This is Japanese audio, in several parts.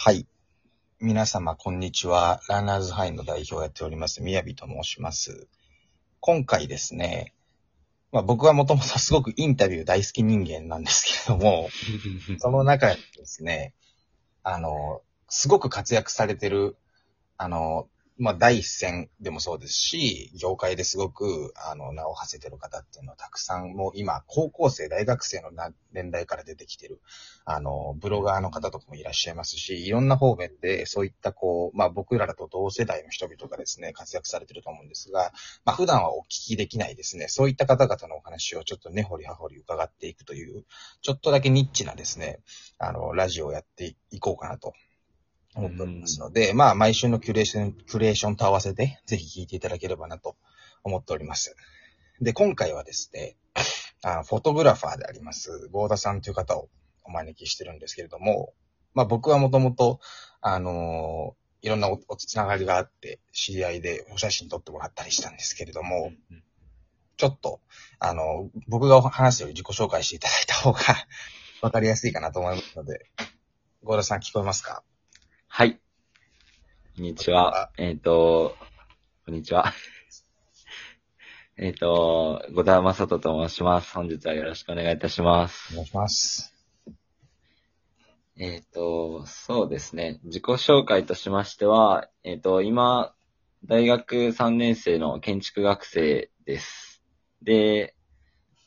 はい。皆様、こんにちは。ランナーズハイの代表をやっております、みやびと申します。今回ですね、まあ僕はもともと すごくインタビュー大好き人間なんですけれども、その中にですね、あの、すごく活躍されてる、あの、まあ、第一線でもそうですし、業界ですごく、あの、名を馳せてる方っていうのはたくさん、もう今、高校生、大学生の年代から出てきてる、あの、ブロガーの方とかもいらっしゃいますし、いろんな方面で、そういったこう、まあ、僕らと同世代の人々がですね、活躍されてると思うんですが、まあ、普段はお聞きできないですね、そういった方々のお話をちょっと根掘り葉掘り伺っていくという、ちょっとだけニッチなですね、あの、ラジオをやっていこうかなと思っておりますので、まあ、毎週のキュレーション、キュレーションと合わせて、ぜひ聞いていただければなと思っております。で、今回はですね、あフォトグラファーであります、ゴーダさんという方をお招きしてるんですけれども、まあ僕はもともと、あのーいろんなおおつながりがあって、知り合いでお写真撮ってもらったりしたんですけれども、ちょっと、あの、僕が話すより自己紹介していただいた方がわかりやすいかなと思いますので、ゴーダさん聞こえますか？はい。こんにちは。えっ、と、こんにちは。えっと、小田正人と申します。本日はよろしくお願いいたします。お願いします。えっ、と、そうですね。自己紹介としましては、えっ、と、今、大学3年生の建築学生です。で、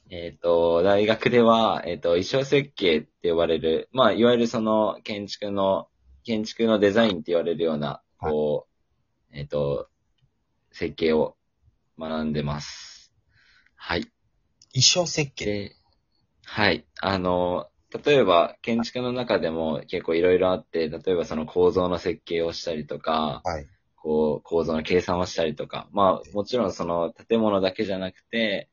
えっ、と、大学では、えっ、と、衣装設計って呼ばれる、まあ、いわゆるその建築の、建築のデザインって言われるような、こう、えっ、と、設計を学んでます。はい。衣装設計。で、はい。あの、例えば、建築の中でも結構いろいろあって、例えばその構造の設計をしたりとか、はい。こう、構造の計算をしたりとか、まあ、もちろんその建物だけじゃなくて、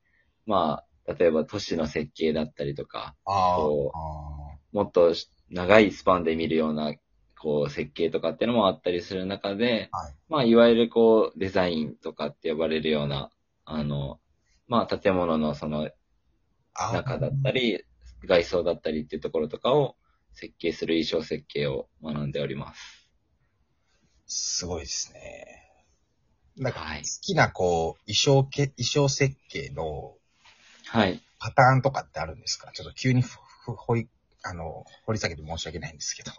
まあ、例えば都市の設計だったりとか、あーこあもっと長いスパンで見るような、こう、設計とかっていうのもあったりする中で、はいまあ、いわゆるこう、デザインとかって呼ばれるような、あの、まあ、建物のその。中だったり、外装だったりっていうところとかを設計する衣装設計を学んでおります。すごいですね。なんか、はい好きな、こう、衣装け、衣装設計のはい。パターンとかってあるんですか？ちょっと急にふ、ふ、ほい、あの、掘り下げて申し訳ないんですけど。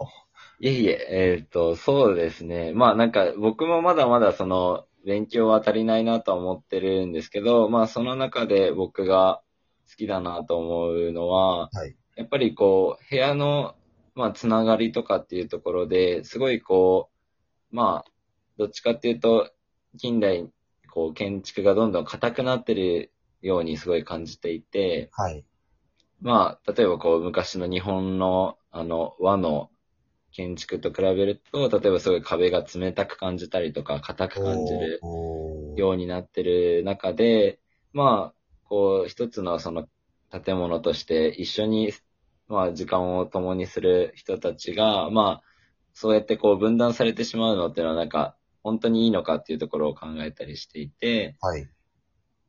いえいえ、えっ、と、そうですね。まあなんか僕もまだまだその勉強は足りないなとは思ってるんですけど、まあその中で僕が好きだなと思うのは、はい。やっぱりこう、部屋の、まあ、つながりとかっていうところで、すごいこう、まあ、どっちかっていうと、近代、こう、建築がどんどん硬くなってるようにすごい感じていて、はい。まあ、例えばこう、昔の日本の、あの、和の建築と比べると、例えばすごい壁が冷たく感じたりとか、硬く感じるようになってる中で、まあ、こう、一つのその建物として一緒に、まあ、時間を共にする人たちが、まあ、そうやってこう分断されてしまうのっていうのはなんか、本当にいいのかっていうところを考えたりしていて、はい。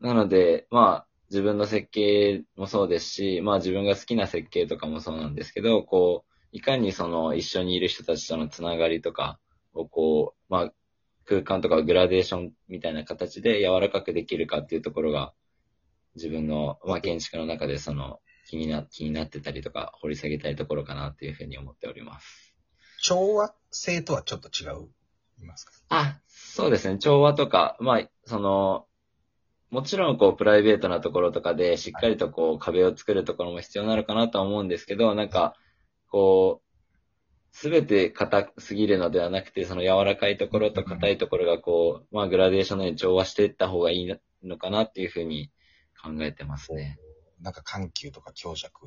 なので、まあ、自分の設計もそうですし、まあ自分が好きな設計とかもそうなんですけど、こう、いかにその一緒にいる人たちとのつながりとかをこう、まあ、空間とかグラデーションみたいな形で柔らかくできるかっていうところが、自分の、まあ、建築の中でその、気にな、気になってたりとか、掘り下げたいところかなっていうふうに思っております。調和性とはちょっと違う、いますか？あ、そうですね。調和とか、まあ、その、もちろん、こう、プライベートなところとかで、しっかりとこう、壁を作るところも必要なのかなとは思うんですけど、なんか、こう、すべて硬すぎるのではなくて、その柔らかいところと硬いところがこう、まあ、グラデーションのように調和していった方がいいのかなっていうふうに考えてますね。なんか緩急とか強弱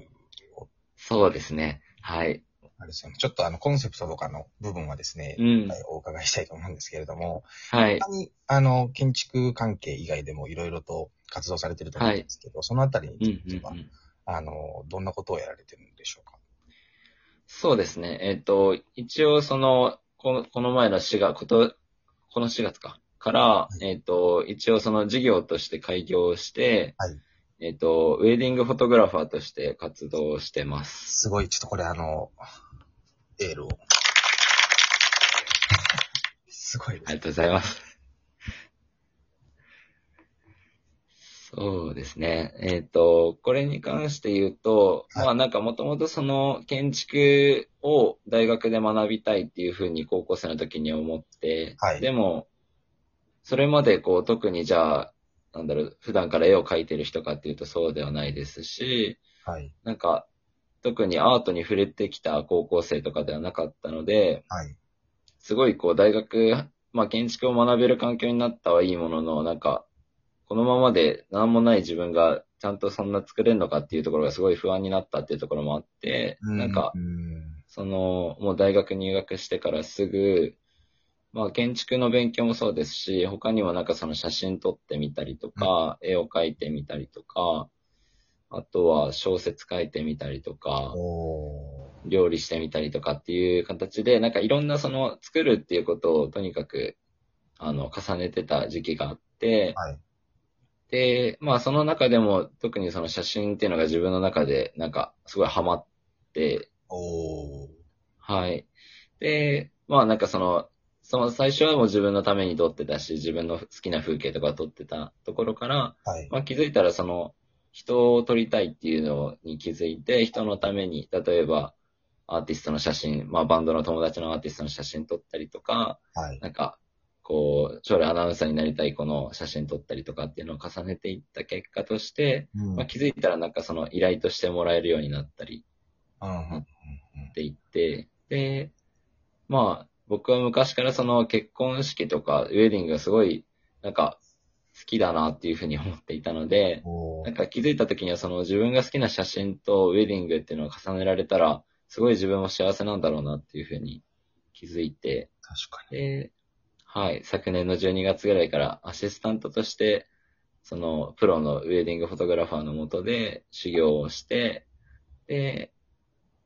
を、そうですね。はい。あれですよね。ちょっとあの、コンセプトとかの部分はですね、うんはいお伺いしたいと思うんですけれども、はい。他に、あの、建築関係以外でもいろいろと活動されてると思うんですけど、そのあたりにうんうんついては、うん。あの、どんなことをやられてるんでしょうか？そうですね。えっ、と、一応その、このこの前の4月、こと、この4月か。から、いえっ、と、一応その事業として開業して、はいえっ、と、ウェディングフォトグラファーとして活動してます。すごい、ちょっとこれあの、エールを。すごいありがとうございます。そうですね。えっ、と、これに関して言うと、はいまあなんかもともとその建築を大学で学びたいっていうふうに高校生の時に思って、はいでも、それまでこう特にじゃあ、なんだろう、普段から絵を描いてる人かっていうとそうではないですし、はい。なんか特にアートに触れてきた高校生とかではなかったので、はい。すごいこう大学、まあ建築を学べる環境になったはいいものの、なんか、このままで何もない自分がちゃんとそんな作れるのかっていうところがすごい不安になったっていうところもあって、なんかう、ん。その、もう大学入学してからすぐ、まあ建築の勉強もそうですし、他にもなんかその写真撮ってみたりとか、絵を描いてみたりとか、あとは小説書いてみたりとか。料理してみたりとかっていう形で、なんかいろんなその作るっていうことをとにかく、あの、重ねてた時期があって、はい。で、まあその中でも特にその写真っていうのが自分の中でなんかすごいハマって、おー。はい。で、まあなんかその、その最初はもう自分のために撮ってたし、自分の好きな風景とか撮ってたところから、はい。まあ気づいたらその、人を撮りたいっていうのに気づいて、人のために、例えば、アーティストの写真、まあバンドの友達のアーティストの写真撮ったりとか、はい。なんか、こう、将来アナウンサーになりたい子の写真撮ったりとかっていうのを重ねていった結果として、うん。まあ気づいたらなんかその依頼としてもらえるようになったりっていって、で、まあ僕は昔からその結婚式とかウェディングがすごいなんか好きだなっていうふうに思っていたので、なんか気づいた時にはその自分が好きな写真とウェディングっていうのを重ねられたら、すごい自分も幸せなんだろうなっていうふうに気づいて、確かに。で、はい、昨年の12月ぐらいからアシスタントとして、そのプロのウェディングフォトグラファーのもとで修行をして、で、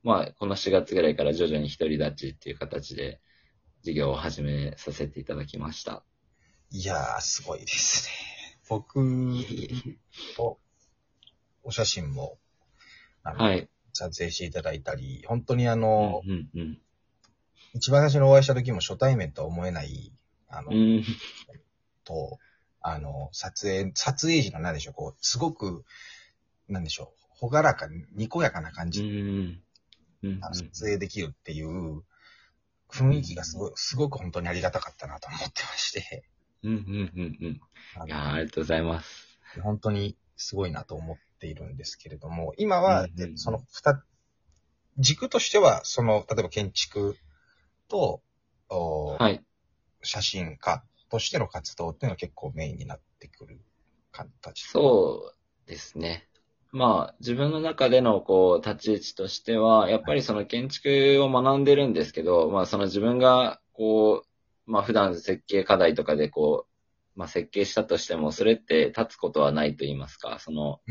まあ、この4月ぐらいから徐々に独り立ちっていう形で事業を始めさせていただきました。いやー、すごいですね。僕とお写真も、はい。撮影していただいたり、本当にあの、うん、うん、一番最初にお会いした時も初対面とは思えない、あの、と、あの、撮影、撮影時の何でしょう、こう、すごく、なんでしょう、ほがらかに、にこやかな感うじ。うん、あの撮影できるっていう雰囲気がすごい、すごく本当にありがたかったなと思ってまして、うん、うん、うん、うん。あありがとうございます。本当にすごいなと思っているんですけれども、今は、うんうんうん。その二、軸としては、その、例えば建築と、おはい。写真家としての活動っていうのは結構メインになってくる形。そうですね。まあ、自分の中でのこう、立ち位置としては、やっぱりその建築を学んでるんですけど、まあその自分がこう、まあ普段設計課題とかでこう、まあ設計したとしても、それって立つことはないと言いますか、その。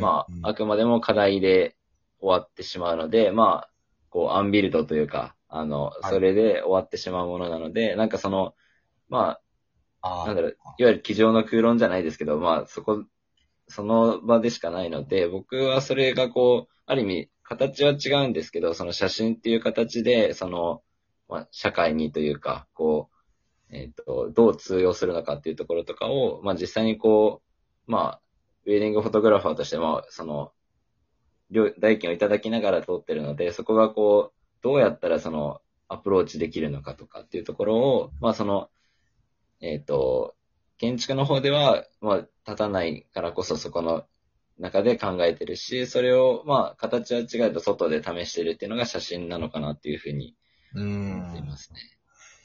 まうんあ、あくまでも課題で終わってしまうので、まあ、こう、アンビルドというか、あの、はい。それで終わってしまうものなので、なんかその、まあ、あー。なんだろう、いわゆる机上の空論じゃないですけど、まあ、そこ、その場でしかないので、僕はそれがこう、ある意味、形は違うんですけど、その写真っていう形で、その、まあ、社会にというか、こう、えっ、と、どう通用するのかっていうところとかを、まあ実際にこう、まあ、ウェディングフォトグラファーとしても、その、料代金をいただきながら撮ってるので、そこがこう、どうやったらその、アプローチできるのかとかっていうところを、まあその、えっ、と、建築の方では、まあ、立たないからこそそこの中で考えてるし、それを、まあ、形は違うと外で試してるっていうのが写真なのかなっていうふうに思っていん。ますね。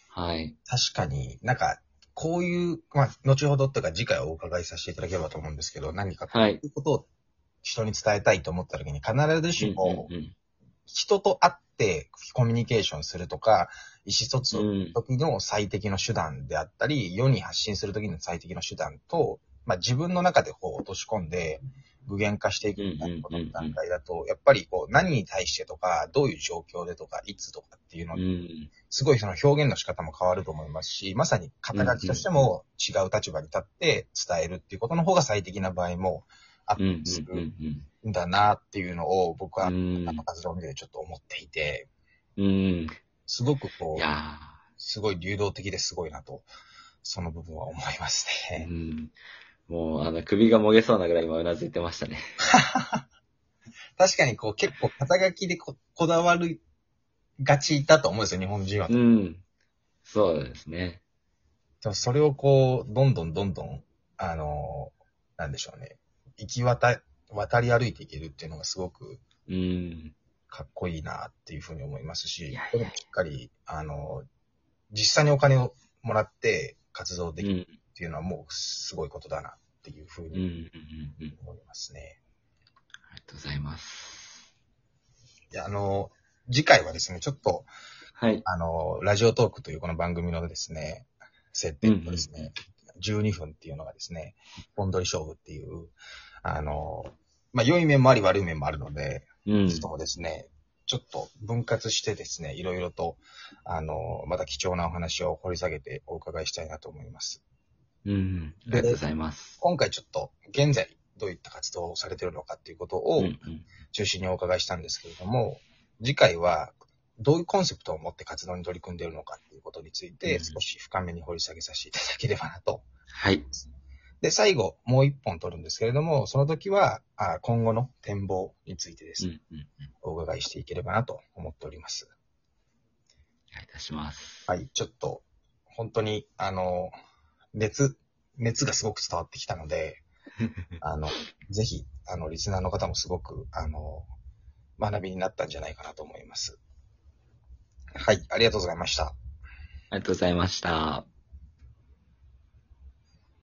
はい。確かになんか、こういう、まあ、後ほどというか次回お伺いさせていただければと思うんですけど、何かこうはいいうことを人に伝えたいと思った時に必ずしも人と会ってコミュニケーションするとか、意思疎通うん。うん。時の最適の手段であったり、世に発信する時の最適の手段と、まあ、自分の中でこう落とし込んで具現化していくみたいなことの段階だと、やっぱりこう何に対してとか、どういう状況でとか、いつとかっていうのうん。すごいその表現の仕方も変わると思いますし、まさに肩書きとしても違う立場に立って伝えるっていうことの方が最適な場合もあったうん。りするうん。んだなっていうのを僕はうん。あの活動を見ててちょっと思っていて、うん。すごくこ、いうやすごい流動的ですごいなと、その部分は思いますー、ね。うん。もう、あの、首がもげそうなぐらい今うなずいてましたね。確かにこう結構肩書きでここだわるがちだと思うんですよ、日本人は。うん。そうですね。でもそれをこう、どんどんどんどん、あの、なんでしょうね。行き渡、渡り歩いていけるっていうのがすごくうん。かっこいいなっていうふうに思いますしこれもしっかり、あの、実際にお金をもらって活動できるうん。っていうのはもうすごいことだなっていうふううん。うん。にうん。うん。思いますね。ありがとうございます。いや、あの、次回はですね、ちょっと、はい。あの、ラジオトークというこの番組のですね、設定とですね、12分っていうのがですね、一本撮り勝負っていう、あの、まあ、良い面もあり悪い面もあるので、うん。そうですね、ちょっと分割してですね、いろいろと、あの、また貴重なお話を掘り下げてお伺いしたいなと思います。うん。ありがとうございます。今回ちょっと、現在、どういった活動をされているのかっていうことをうん。うん。中心にお伺いしたんですけれども、次回は、どういうコンセプトを持って活動に取り組んでいるのかっていうことについて、うん少し深めに掘り下げさせていただければなと。はい。で、最後、もう一本取るんですけれども、その時は、あ今後の展望についてですね、うん。うん。うん。お伺いしていければなと思っております。お願いいたします。はい、ちょっと、本当に、あの、熱、熱がすごく伝わってきたので、あの、ぜひ、あの、リスナーの方もすごく、あの、学びになったんじゃないかなと思います。はい、ありがとうございました。ありがとうございました。